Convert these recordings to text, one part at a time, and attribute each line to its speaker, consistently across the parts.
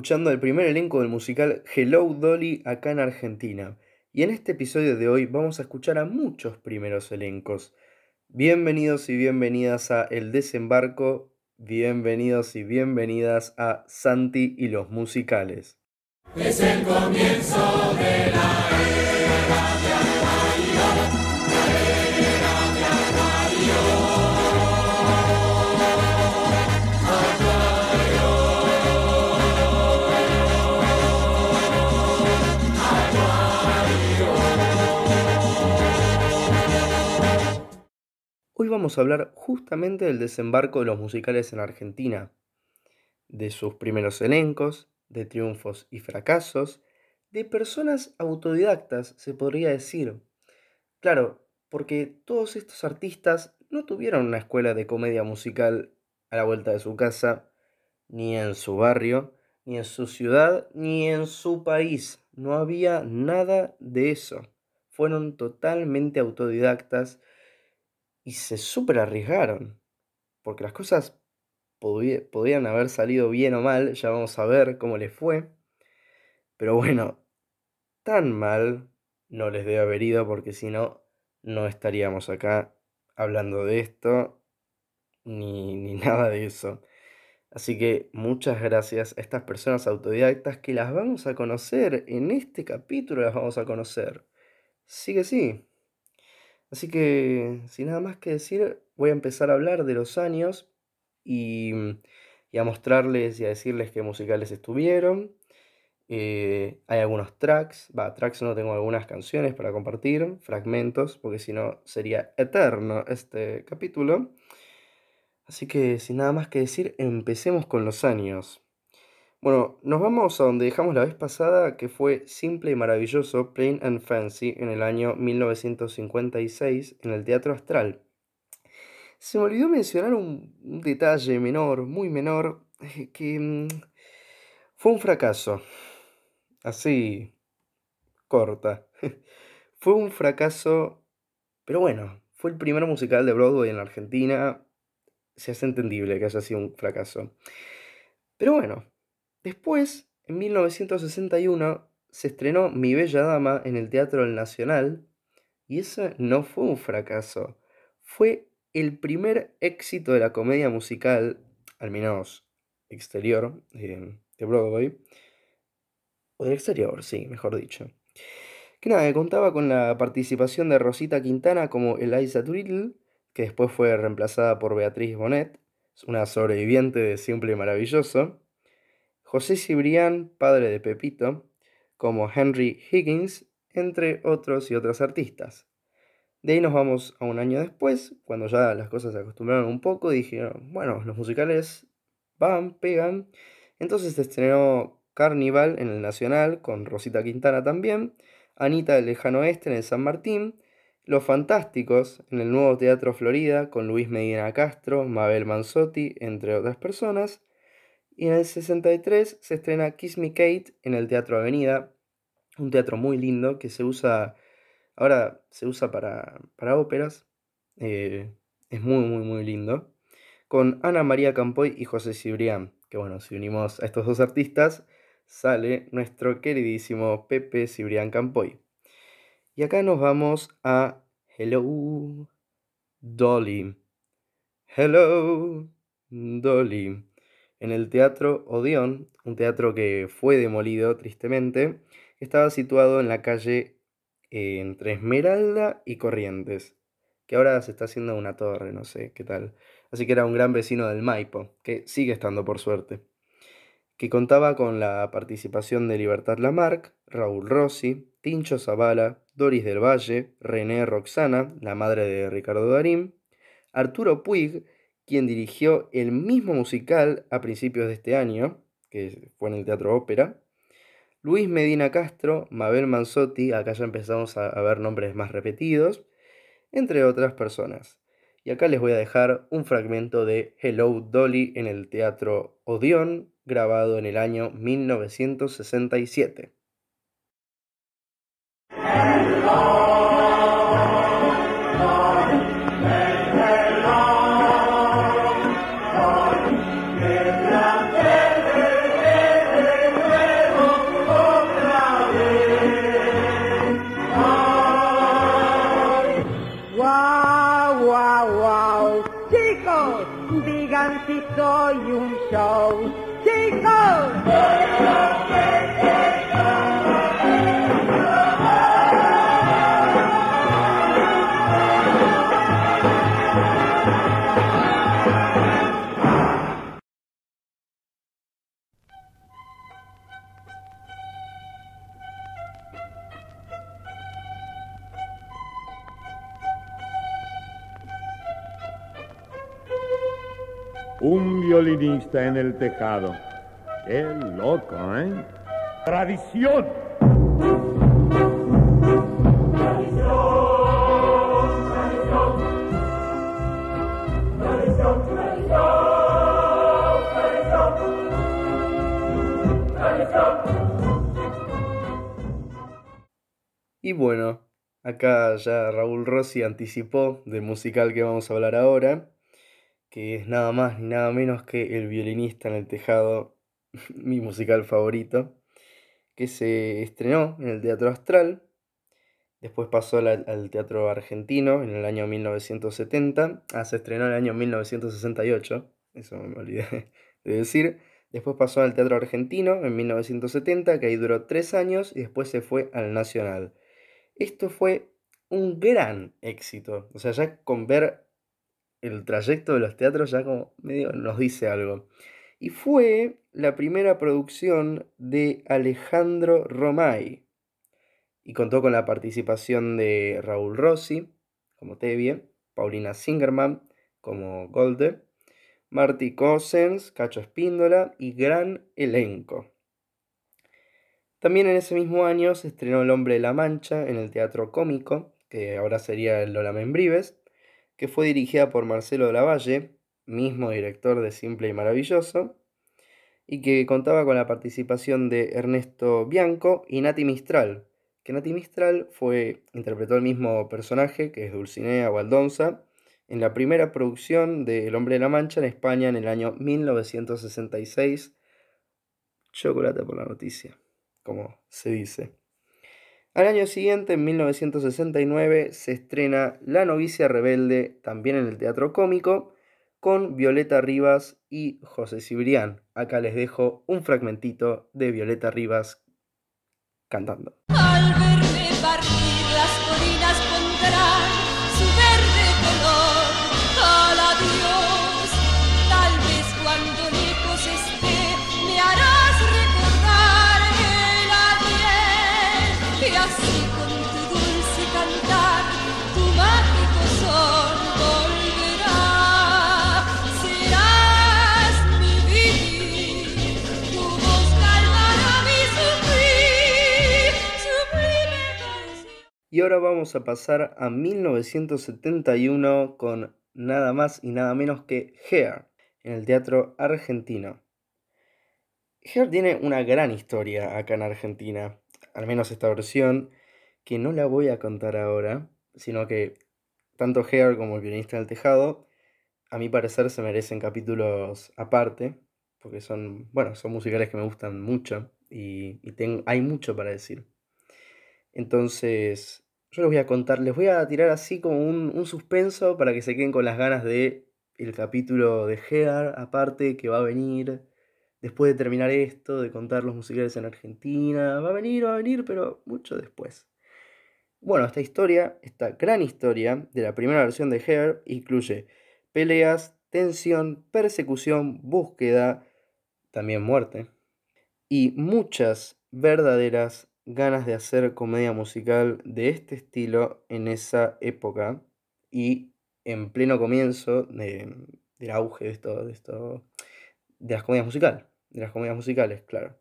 Speaker 1: escuchando el primer elenco del musical Hello Dolly acá en Argentina. Y en este episodio de hoy vamos a escuchar a muchos primeros elencos. Bienvenidos y bienvenidas a El Desembarco, bienvenidos y bienvenidas a Santi y los musicales.
Speaker 2: Es el comienzo de la
Speaker 1: vamos a hablar justamente del desembarco de los musicales en Argentina, de sus primeros elencos, de triunfos y fracasos, de personas autodidactas, se podría decir. Claro, porque todos estos artistas no tuvieron una escuela de comedia musical a la vuelta de su casa, ni en su barrio, ni en su ciudad, ni en su país. No había nada de eso. Fueron totalmente autodidactas y se súper arriesgaron. Porque las cosas podí- podían haber salido bien o mal, ya vamos a ver cómo les fue. Pero bueno, tan mal no les debe haber ido porque si no, no estaríamos acá hablando de esto ni, ni nada de eso. Así que muchas gracias a estas personas autodidactas que las vamos a conocer. En este capítulo las vamos a conocer. Sí que sí. Así que, sin nada más que decir, voy a empezar a hablar de los años y, y a mostrarles y a decirles qué musicales estuvieron. Eh, hay algunos tracks, va, tracks no tengo algunas canciones para compartir, fragmentos, porque si no sería eterno este capítulo. Así que, sin nada más que decir, empecemos con los años. Bueno, nos vamos a donde dejamos la vez pasada, que fue Simple y Maravilloso, Plain and Fancy, en el año 1956, en el Teatro Astral. Se me olvidó mencionar un, detalle menor, muy menor, eh, que mm, fue un fracaso. Así, corta. Fue un fracaso, pero bueno, fue el primer musical de Broadway en la Argentina. Se hace entendible que haya sido un fracaso. Pero bueno, después, en 1961, se estrenó Mi Bella Dama en el Teatro del Nacional. Y eso no fue un fracaso. Fue el primer éxito de la comedia musical, al menos exterior, eh, de Broadway. O del exterior, sí, mejor dicho. Que nada, contaba con la participación de Rosita Quintana como Eliza Doolittle, que después fue reemplazada por Beatriz Bonet, una sobreviviente de Simple y Maravilloso. José Cibrián, padre de Pepito, como Henry Higgins, entre otros y otros artistas. De ahí nos vamos a un año después, cuando ya las cosas se acostumbraron un poco, dijeron, bueno, los musicales van, pegan. Entonces se estrenó Carnival en el Nacional, con Rosita Quintana también, Anita del Lejano Oeste en el San Martín, Los Fantásticos en el Nuevo Teatro Florida, con Luis Medina Castro, Mabel Manzotti, entre otras personas. Y en el 63 se estrena Kiss Me Kate en el Teatro Avenida, un teatro muy lindo que se usa, ahora se usa para, para óperas, eh, es muy, muy, muy lindo, con Ana María Campoy y José Cibrián, que bueno, si unimos a estos dos artistas, sale nuestro queridísimo Pepe Cibrián Campoy. Y acá nos vamos a Hello Dolly. Hello Dolly en el Teatro Odeón, un teatro que fue demolido tristemente, estaba situado en la calle eh, entre Esmeralda y Corrientes, que ahora se está haciendo una torre, no sé qué tal. Así que era un gran vecino del Maipo, que sigue estando por suerte, que contaba con la participación de Libertad Lamarck, Raúl Rossi, Tincho Zavala, Doris del Valle, René Roxana, la madre de Ricardo Darín, Arturo Puig, quien dirigió el mismo musical a principios de este año, que fue en el Teatro Ópera, Luis Medina Castro, Mabel Manzotti, acá ya empezamos a, ver nombres más repetidos, entre otras personas. Y acá les voy a dejar un fragmento de Hello Dolly en el Teatro Odeón, grabado en el año 1967.
Speaker 3: Yeah. Violinista en el tejado. Qué loco, ¿eh? Tradición.
Speaker 1: Y bueno, acá ya Raúl Rossi anticipó del musical que vamos a hablar ahora, que es nada más ni nada menos que El violinista en el tejado, mi musical favorito, que se estrenó en el Teatro Astral, después pasó al, al Teatro Argentino en el año 1970, ah, se estrenó en el año 1968, eso me olvidé de decir, después pasó al Teatro Argentino en 1970, que ahí duró tres años, y después se fue al Nacional. Esto fue un gran éxito. O sea, ya con ver el trayecto de los teatros ya como medio nos dice algo. Y fue la primera producción de Alejandro Romay. Y contó con la participación de Raúl Rossi como Tevye, Paulina Singerman como Golde, Marty Cossens, Cacho Espíndola y gran elenco. También en ese mismo año se estrenó El Hombre de la Mancha en el Teatro Cómico, que ahora sería el Lola Membrives, que fue dirigida por Marcelo de la Valle, mismo director de Simple y Maravilloso, y que contaba con la participación de Ernesto Bianco y Nati Mistral, que Nati Mistral fue, interpretó el mismo personaje, que es Dulcinea Waldonza, en la primera producción de El Hombre de la Mancha en España en el año 1966. Chocolate por la noticia como se dice. Al año siguiente, en 1969, se estrena La novicia rebelde, también en el Teatro Cómico, con Violeta Rivas y José Cibrián. Acá les dejo un fragmentito de Violeta Rivas cantando.
Speaker 4: Al verme partir las su verde color Y
Speaker 1: ahora vamos a pasar a 1971 con nada más y nada menos que Hair en el Teatro Argentino. Hair tiene una gran historia acá en Argentina, al menos esta versión, que no la voy a contar ahora, sino que tanto Hair como el violinista del tejado, a mi parecer se merecen capítulos aparte, porque son, bueno, son musicales que me gustan mucho y, hay mucho para decir. Entonces, yo les voy a contar, les voy a tirar así como un, un suspenso para que se queden con las ganas de el capítulo de Hair aparte que va a venir después de terminar esto, de contar los musicales en Argentina. Va a venir, va a venir, pero mucho después. Bueno, esta historia, esta gran historia de la primera versión de Hair incluye peleas, tensión, persecución, búsqueda, también muerte, y muchas verdaderas ganas de hacer comedia musical de este estilo en esa época y en pleno comienzo de- del auge de esto, de esto, de las comedias musicales, de las comedias musicales, claro.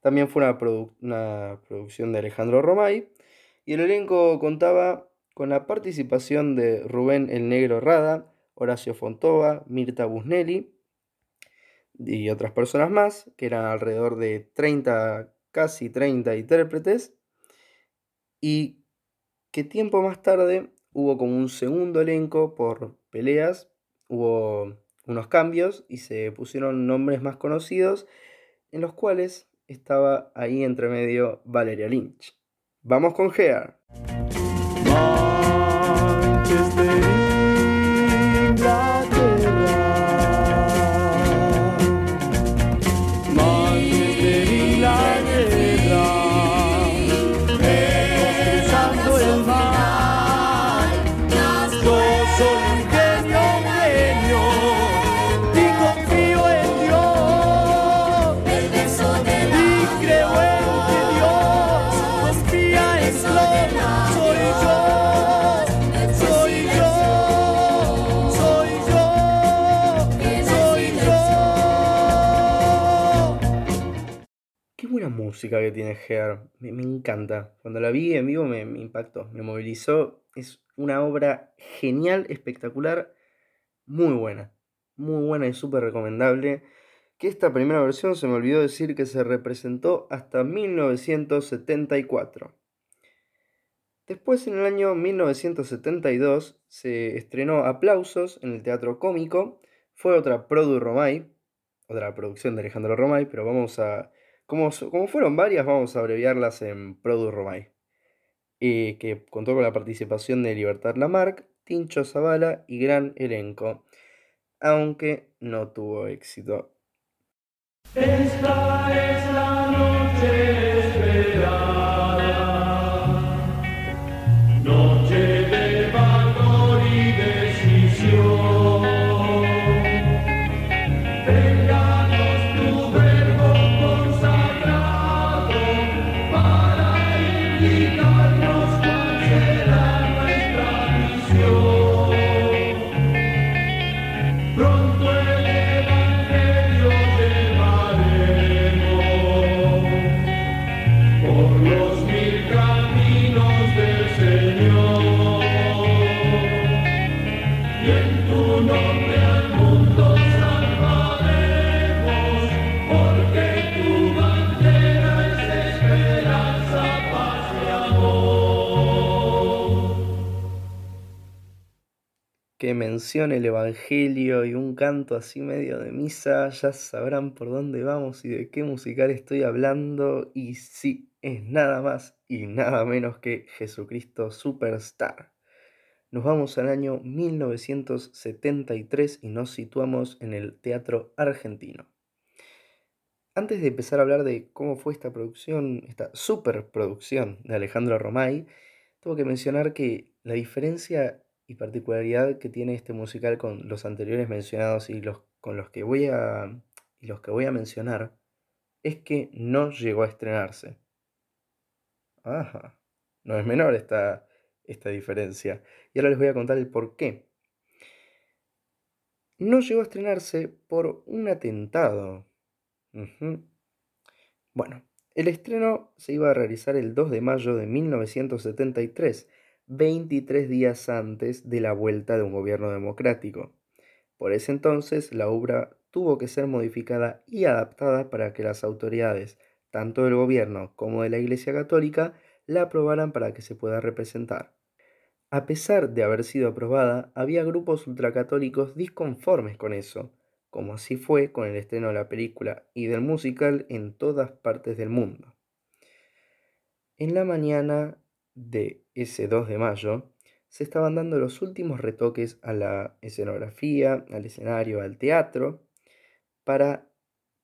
Speaker 1: También fue una, produ- una producción de Alejandro Romay y el elenco contaba con la participación de Rubén el Negro Rada, Horacio Fontova, Mirta Busnelli y otras personas más, que eran alrededor de 30, casi 30 intérpretes, y que tiempo más tarde hubo como un segundo elenco por peleas, hubo unos cambios y se pusieron nombres más conocidos, en los cuales estaba ahí entre medio Valeria Lynch. Vamos con Hair. Música que tiene Hair, me, me encanta. Cuando la vi en vivo me, me impactó, me movilizó. Es una obra genial, espectacular, muy buena. Muy buena y súper recomendable. Que esta primera versión se me olvidó decir que se representó hasta 1974. Después, en el año 1972, se estrenó Aplausos en el Teatro Cómico. Fue otra Produ Romay, otra producción de Alejandro Romay, pero vamos a. Como, fueron varias, vamos a abreviarlas en Produ Romay. eh, que contó con la participación de Libertad Lamarck, Tincho Zavala y gran elenco, aunque no tuvo éxito.
Speaker 5: Esta es la noche esperada, el Evangelio y
Speaker 1: un canto así medio de misa, ya sabrán por dónde vamos y de qué musical estoy hablando. Y sí, es nada más y nada menos que Jesucristo Superstar. Nos vamos al año 1973 y nos situamos en el Teatro Argentino. Antes de empezar a hablar de cómo fue esta producción, esta superproducción de Alejandro Romay, tengo que mencionar que la diferencia y particularidad que tiene este musical con los anteriores mencionados y los con los que voy a los que voy a mencionar es que no llegó a estrenarse. Ajá, no es menor esta, esta diferencia. Y ahora les voy a contar el por qué. No llegó a estrenarse por un atentado. Bueno, el estreno se iba a realizar el 2 de mayo de 1973, 23 días antes de la vuelta de un gobierno democrático. Por ese entonces, la obra tuvo que ser modificada y adaptada para que las autoridades, tanto del gobierno como de la Iglesia Católica, la aprobaran para que se pueda representar. A pesar de haber sido aprobada, había grupos ultracatólicos disconformes con eso, como así fue con el estreno de la película y del musical en todas partes del mundo. En la mañana de ese 2 de mayo se estaban dando los últimos retoques a la escenografía, al escenario, al teatro, para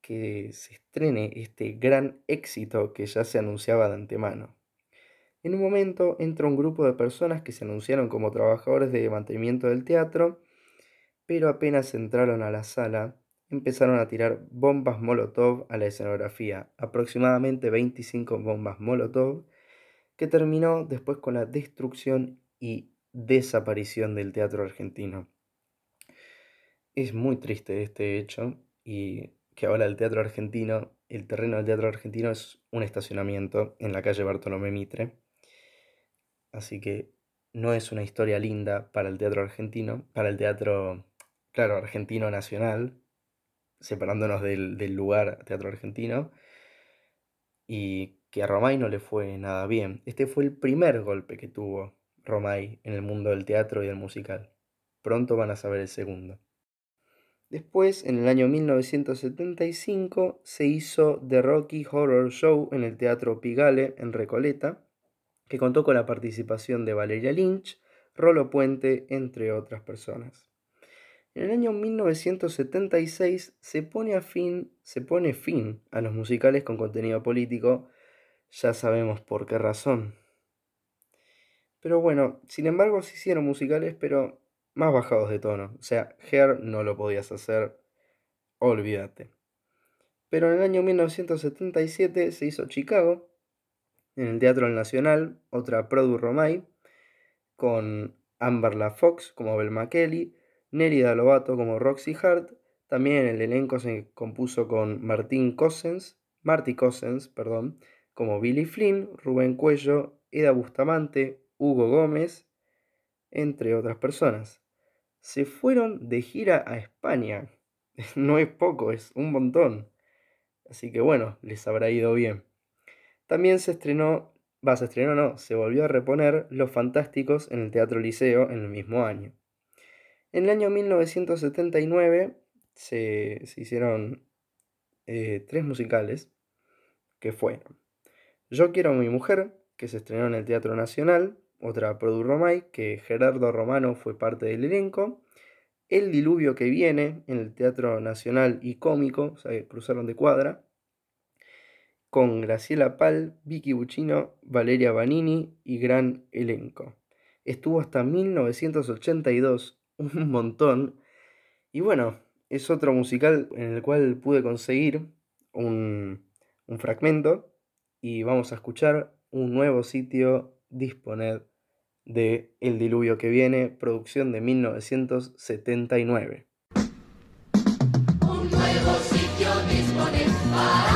Speaker 1: que se estrene este gran éxito que ya se anunciaba de antemano. En un momento entra un grupo de personas que se anunciaron como trabajadores de mantenimiento del teatro, pero apenas entraron a la sala, empezaron a tirar bombas Molotov a la escenografía, aproximadamente 25 bombas Molotov, que terminó después con la destrucción y desaparición del teatro argentino. Es muy triste este hecho y que ahora el teatro argentino, el terreno del teatro argentino es un estacionamiento en la calle Bartolomé Mitre. Así que no es una historia linda para el teatro argentino, para el teatro, claro, argentino nacional, separándonos del, del lugar teatro argentino, y que a Romay no le fue nada bien. Este fue el primer golpe que tuvo Romay en el mundo del teatro y del musical. Pronto van a saber el segundo. Después, en el año 1975, se hizo The Rocky Horror Show en el Teatro Pigale en Recoleta, que contó con la participación de Valeria Lynch, Rolo Puente, entre otras personas. En el año 1976 se pone, fin, se pone fin a los musicales con contenido político, ya sabemos por qué razón. Pero bueno, sin embargo se hicieron musicales, pero más bajados de tono. O sea, Hair no lo podías hacer, olvídate. Pero en el año 1977 se hizo Chicago, en el Teatro Nacional, otra Produ Romay, con Amber La Fox como Belma Kelly, Nerida Lobato como Roxy Hart. También el elenco se compuso con Martín Cossens, Marty Cossens, perdón, como Billy Flynn, Rubén Cuello, Eda Bustamante, Hugo Gómez, entre otras personas. Se fueron de gira a España. No es poco, es un montón. Así que bueno, les habrá ido bien. También se estrenó, va, se estrenó no, se volvió a reponer Los Fantásticos en el Teatro Liceo en el mismo año. En el año 1979 se, se hicieron eh, tres musicales que fueron Yo quiero a mi mujer, que se estrenó en el Teatro Nacional, otra Produ Romay, que Gerardo Romano fue parte del elenco, El Diluvio que viene en el Teatro Nacional y Cómico, o sea, cruzaron de cuadra, con Graciela Pal, Vicky Buccino, Valeria Banini y gran elenco. Estuvo hasta 1982, un montón. Y bueno, es otro musical en el cual pude conseguir un fragmento y vamos a escuchar un nuevo sitio Disponed de El Diluvio que viene, producción de 1979.
Speaker 6: Un nuevo sitio dispone para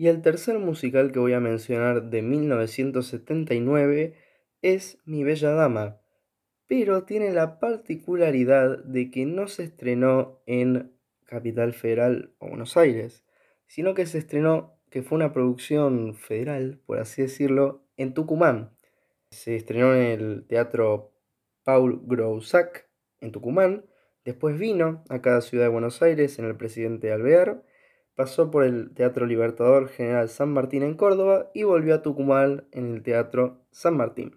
Speaker 6: Y el
Speaker 1: tercer musical que voy a mencionar de 1979 es Mi Bella Dama, pero tiene la particularidad de que no se estrenó en Capital Federal o Buenos Aires, sino que se estrenó, que fue una producción federal, por así decirlo, en Tucumán. Se estrenó en el Teatro Paul Grousac en Tucumán, después vino a cada ciudad de Buenos Aires en el Presidente Alvear, pasó por el Teatro Libertador General San Martín en Córdoba y volvió a Tucumán en el Teatro San Martín.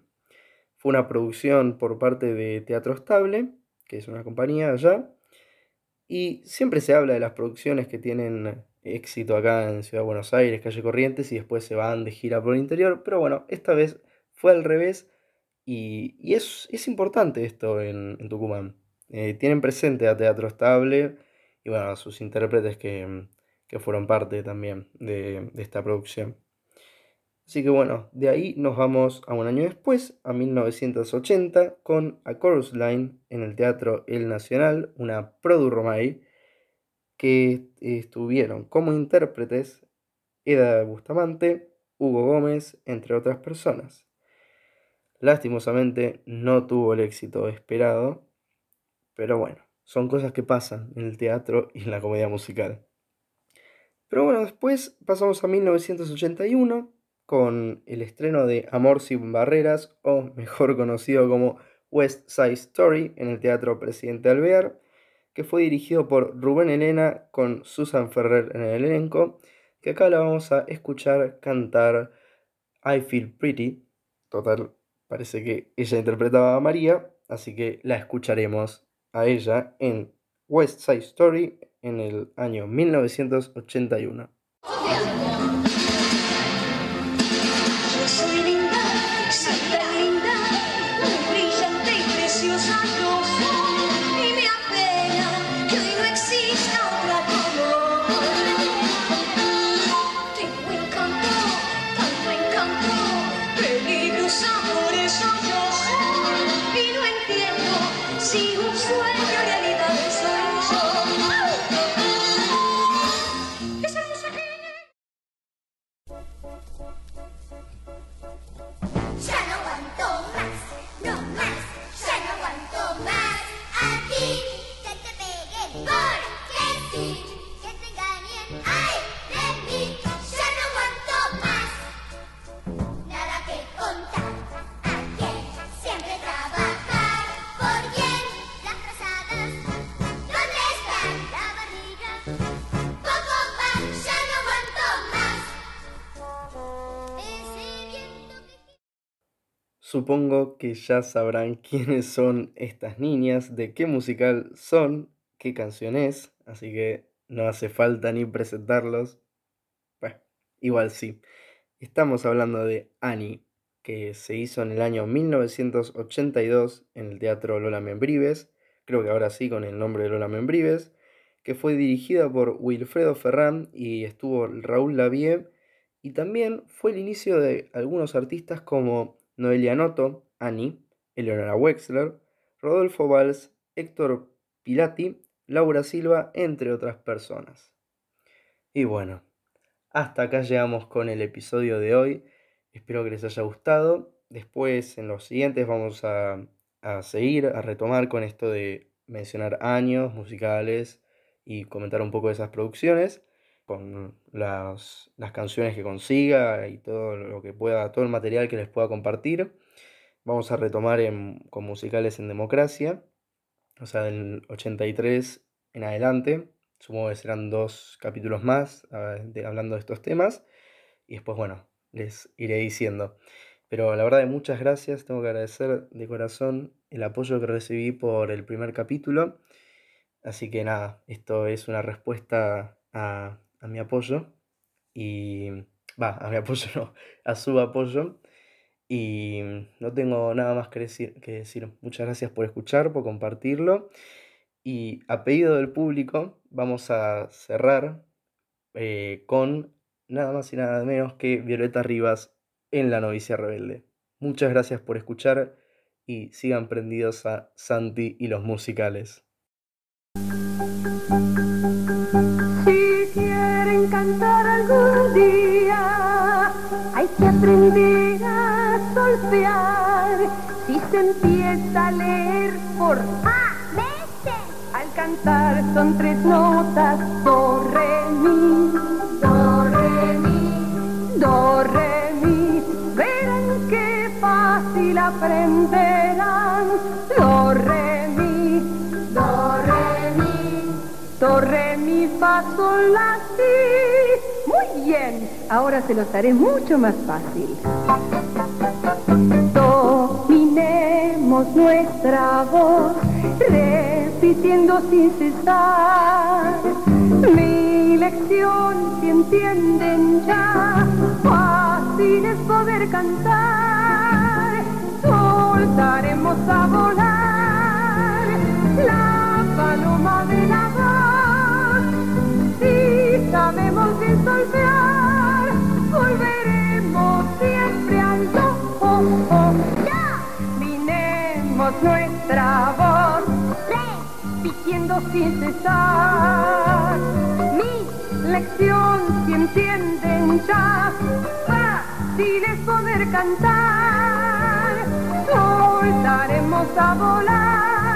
Speaker 1: Fue una producción por parte de Teatro Estable, que es una compañía allá, y siempre se habla de las producciones que tienen éxito acá en Ciudad de Buenos Aires, Calle Corrientes, y después se van de gira por el interior, pero bueno, esta vez fue al revés, y, es, importante esto en, en Tucumán. Eh, tienen presente a Teatro Estable y bueno, a sus intérpretes que, que fueron parte también de, de esta producción. Así que bueno, de ahí nos vamos a un año después, a 1980, con A Chorus Line en el Teatro El Nacional, una Produ Romay, que estuvieron como intérpretes Eda Bustamante, Hugo Gómez, entre otras personas. Lastimosamente no tuvo el éxito esperado, pero bueno, son cosas que pasan en el teatro y en la comedia musical. Pero bueno, después pasamos a 1981 con el estreno de Amor sin Barreras, o mejor conocido como West Side Story, en el Teatro Presidente Alvear, que fue dirigido por Rubén Elena con Susan Ferrer en el elenco, que acá la vamos a escuchar cantar I Feel Pretty. Total, parece que ella interpretaba a María, así que la escucharemos a ella en West Side Story en el año 1981. Supongo que ya sabrán quiénes son estas niñas, de qué musical son, qué canción es, así que no hace falta ni presentarlos. Bueno, igual sí. Estamos hablando de Annie, que se hizo en el año 1982 en el Teatro Lola Membrives, creo que ahora sí con el nombre de Lola Membrives, que fue dirigida por Wilfredo Ferrán y estuvo Raúl Lavie, y también fue el inicio de algunos artistas como Noelia Noto, Annie, Eleonora Wexler, Rodolfo Valls, Héctor Pilati, Laura Silva, entre otras personas. Y bueno, hasta acá llegamos con el episodio de hoy. Espero que les haya gustado. Después, en los siguientes, vamos a, a seguir, a retomar con esto de mencionar años musicales y comentar un poco de esas producciones con las, las canciones que consiga y todo lo que pueda, todo el material que les pueda compartir. Vamos a retomar en- con musicales en democracia, o sea, del 83 en adelante. Supongo que serán dos capítulos más ah, de- hablando de estos temas. Y después, bueno, les iré diciendo. Pero la verdad, muchas gracias. Tengo que agradecer de corazón el apoyo que recibí por el primer capítulo. Así que nada, esto es una respuesta a, a mi apoyo. Y va, a mi apoyo no, a su apoyo. Y no tengo nada más que decir, que decir. Muchas gracias por escuchar, por compartirlo. Y a pedido del público, vamos a cerrar eh, con nada más y nada menos que Violeta Rivas en La Novicia Rebelde. Muchas gracias por escuchar y sigan prendidos a Santi y los musicales.
Speaker 7: Cantar algún día, hay que aprender a solfear. Si se empieza a leer por A. Al cantar son tres notas, do, re, mi, do, re, mi, do, re, mi. Verán qué fácil aprenderán, do, re, Do, re, mi, fa, la, si. Muy bien, ahora se los haré mucho más fácil. Dominemos nuestra voz, repitiendo sin cesar. Mi lección, si entienden ya, fácil es poder cantar. Soltaremos a volar la paloma de la sabemos bien solfear, volveremos siempre al do. Oh, oh. Ya, minemos nuestra voz, repitiendo sin cesar. Mi lección, si entienden ya, fácil es poder cantar. Soltaremos a volar,